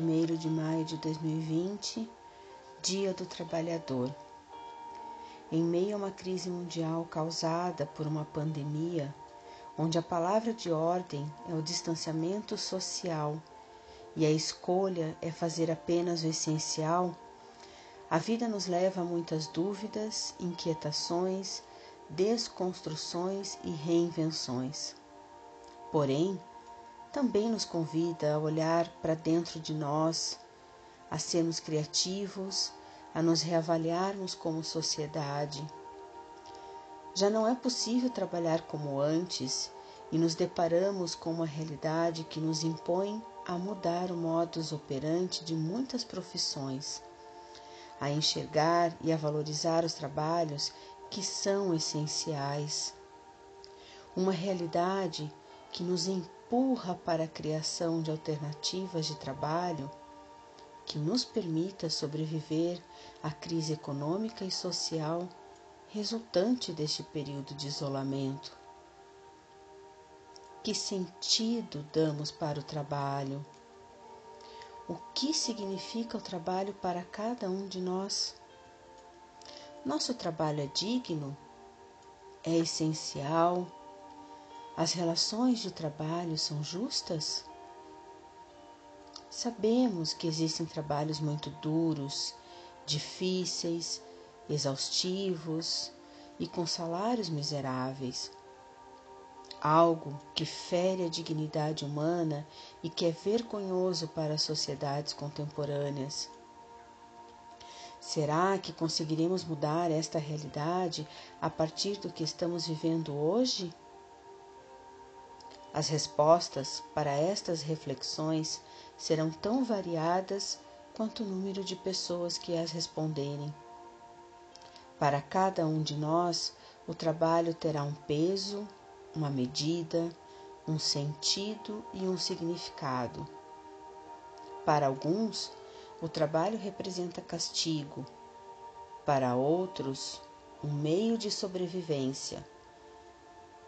1 de maio de 2020, Dia do Trabalhador. Em meio a uma crise mundial causada por uma pandemia, onde a palavra de ordem é o distanciamento social e a escolha é fazer apenas o essencial, a vida nos leva a muitas dúvidas, inquietações, desconstruções e reinvenções. Porém, também nos convida a olhar para dentro de nós, a sermos criativos, a nos reavaliarmos como sociedade. Já não é possível trabalhar como antes e nos deparamos com uma realidade que nos impõe a mudar o modus operandi de muitas profissões, a enxergar e a valorizar os trabalhos que são essenciais. Uma realidade que nos empurra para a criação de alternativas de trabalho que nos permita sobreviver à crise econômica e social resultante deste período de isolamento. Que sentido damos para o trabalho? O que significa o trabalho para cada um de nós? Nosso trabalho é digno? É essencial? As relações de trabalho são justas? Sabemos que existem trabalhos muito duros, difíceis, exaustivos e com salários miseráveis. Algo que fere a dignidade humana e que é vergonhoso para as sociedades contemporâneas. Será que conseguiremos mudar esta realidade a partir do que estamos vivendo hoje? As respostas para estas reflexões serão tão variadas quanto o número de pessoas que as responderem. Para cada um de nós, o trabalho terá um peso, uma medida, um sentido e um significado. Para alguns, o trabalho representa castigo, para outros, um meio de sobrevivência,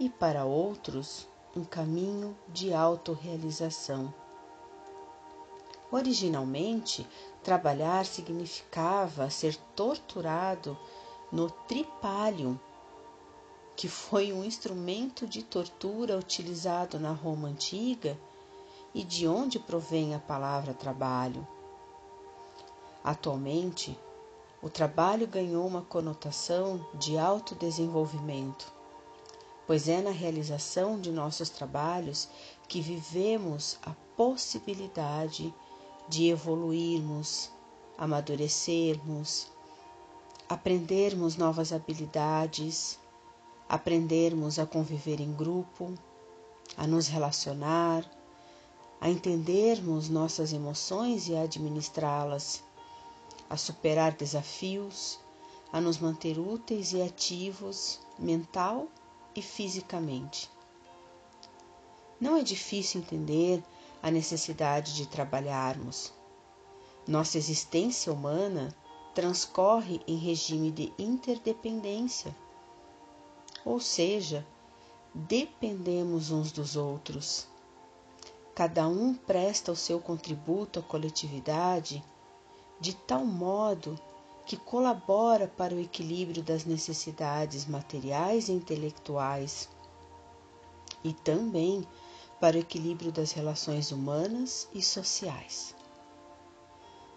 e para outros, um caminho de autorrealização. Originalmente, trabalhar significava ser torturado no tripalium, que foi um instrumento de tortura utilizado na Roma antiga e de onde provém a palavra trabalho. Atualmente, o trabalho ganhou uma conotação de autodesenvolvimento pois é na realização de nossos trabalhos que vivemos a possibilidade de evoluirmos, amadurecermos, aprendermos novas habilidades, aprendermos a conviver em grupo, a nos relacionar, a entendermos nossas emoções e administrá-las, a superar desafios, a nos manter úteis e ativos mental e fisicamente. Não é difícil entender a necessidade de trabalharmos. Nossa existência humana transcorre em regime de interdependência, ou seja, dependemos uns dos outros. Cada um presta o seu contributo à coletividade de tal modo que colabora para o equilíbrio das necessidades materiais e intelectuais e também para o equilíbrio das relações humanas e sociais.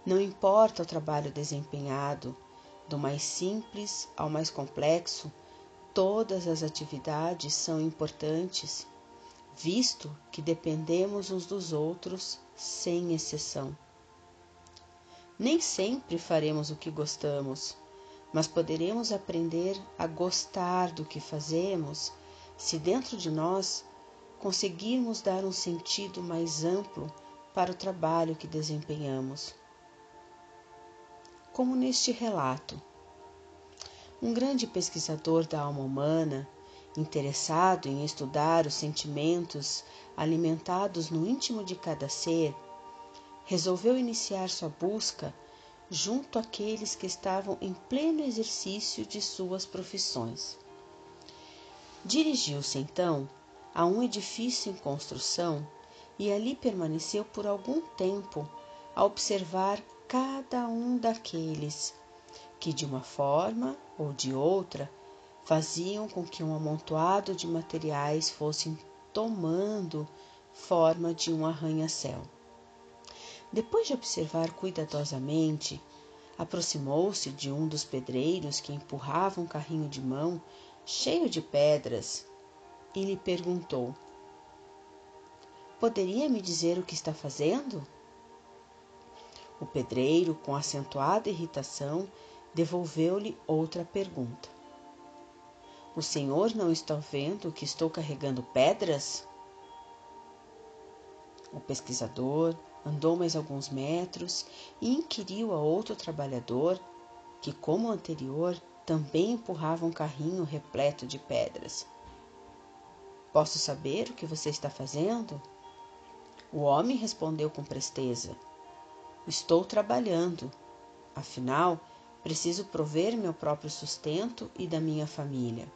Não importa o trabalho desempenhado, do mais simples ao mais complexo, todas as atividades são importantes, visto que dependemos uns dos outros sem exceção. Nem sempre faremos o que gostamos, mas poderemos aprender a gostar do que fazemos se dentro de nós conseguirmos dar um sentido mais amplo para o trabalho que desempenhamos. Como neste relato, um grande pesquisador da alma humana, interessado em estudar os sentimentos alimentados no íntimo de cada ser, resolveu iniciar sua busca junto àqueles que estavam em pleno exercício de suas profissões. Dirigiu-se então a um edifício em construção e ali permaneceu por algum tempo a observar cada um daqueles que, de uma forma ou de outra, faziam com que um amontoado de materiais fosse tomando forma de um arranha-céu. Depois de observar cuidadosamente, aproximou-se de um dos pedreiros que empurrava um carrinho de mão cheio de pedras e lhe perguntou: Poderia me dizer o que está fazendo? O pedreiro, com acentuada irritação, devolveu-lhe outra pergunta. O senhor não está vendo que estou carregando pedras? O pesquisador andou mais alguns metros e inquiriu a outro trabalhador, que, como o anterior, também empurrava um carrinho repleto de pedras. Posso saber o que você está fazendo? O homem respondeu com presteza: Estou trabalhando. Afinal, preciso prover meu próprio sustento e da minha família.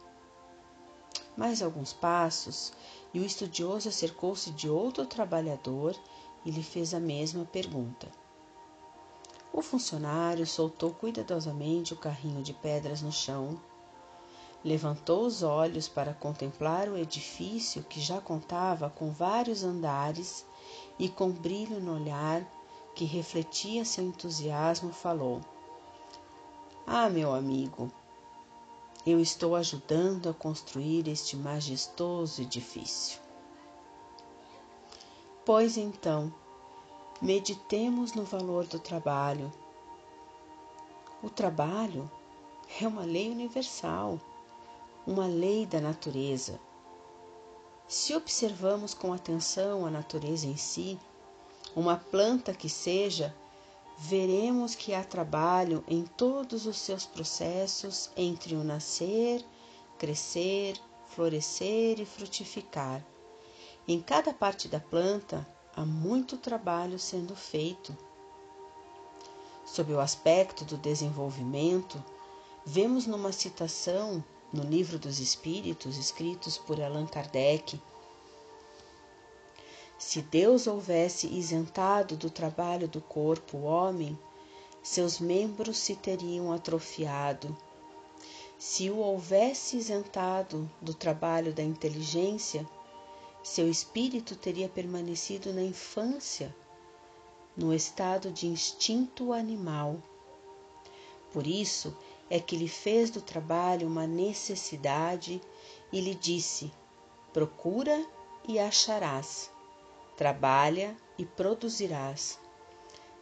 Mais alguns passos e o estudioso acercou-se de outro trabalhador e lhe fez a mesma pergunta. O funcionário soltou cuidadosamente o carrinho de pedras no chão levantou os olhos para contemplar o edifício que já contava com vários andares e com brilho no olhar que refletia seu entusiasmo, falou: Ah, meu amigo, eu estou ajudando a construir este majestoso edifício. Pois então, meditemos no valor do trabalho. O trabalho é uma lei universal uma lei da natureza. Se observamos com atenção a natureza em si, uma planta que seja, veremos que há trabalho em todos os seus processos entre o nascer, crescer, florescer e frutificar. Em cada parte da planta há muito trabalho sendo feito. Sob o aspecto do desenvolvimento, vemos numa citação no Livro dos Espíritos, escritos por Allan Kardec, se Deus houvesse isentado do trabalho do corpo o homem, seus membros se teriam atrofiado. Se o houvesse isentado do trabalho da inteligência, seu espírito teria permanecido na infância, no estado de instinto animal. Por isso, é que lhe fez do trabalho uma necessidade e lhe disse: Procura e acharás, trabalha e produzirás.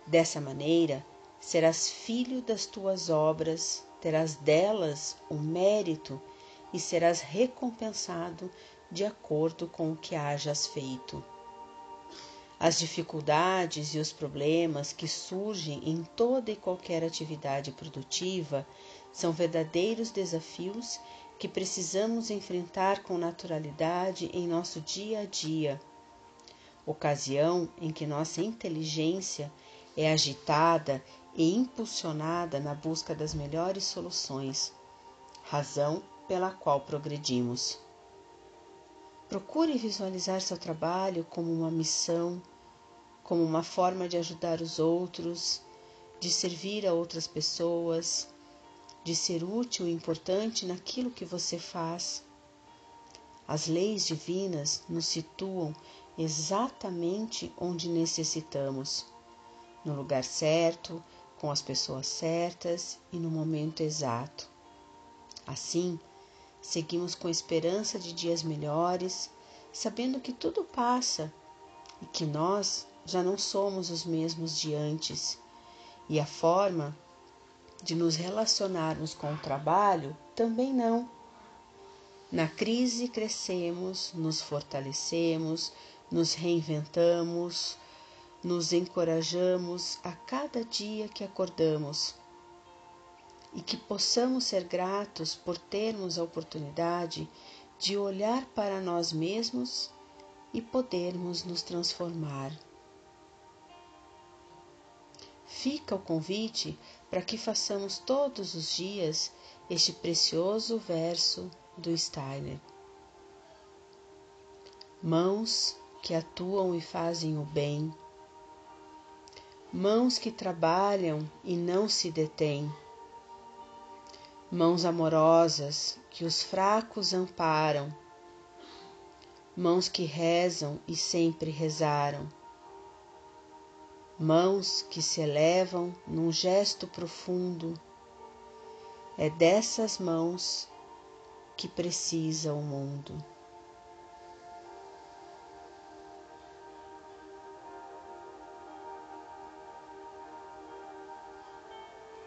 Dessa maneira, serás filho das tuas obras, terás delas o mérito e serás recompensado de acordo com o que hajas feito. As dificuldades e os problemas que surgem em toda e qualquer atividade produtiva são verdadeiros desafios que precisamos enfrentar com naturalidade em nosso dia a dia. Ocasião em que nossa inteligência é agitada e impulsionada na busca das melhores soluções, razão pela qual progredimos. Procure visualizar seu trabalho como uma missão, como uma forma de ajudar os outros, de servir a outras pessoas, de ser útil e importante naquilo que você faz. As leis divinas nos situam exatamente onde necessitamos, no lugar certo, com as pessoas certas e no momento exato. Assim, seguimos com esperança de dias melhores, sabendo que tudo passa e que nós já não somos os mesmos de antes, e a forma de nos relacionarmos com o trabalho, também não. Na crise crescemos, nos fortalecemos, nos reinventamos, nos encorajamos a cada dia que acordamos e que possamos ser gratos por termos a oportunidade de olhar para nós mesmos e podermos nos transformar. Fica o convite para que façamos todos os dias este precioso verso do Steiner. Mãos que atuam e fazem o bem, mãos que trabalham e não se detêm, mãos amorosas que os fracos amparam, mãos que rezam e sempre rezaram, mãos que se elevam num gesto profundo. É dessas mãos que precisa o mundo.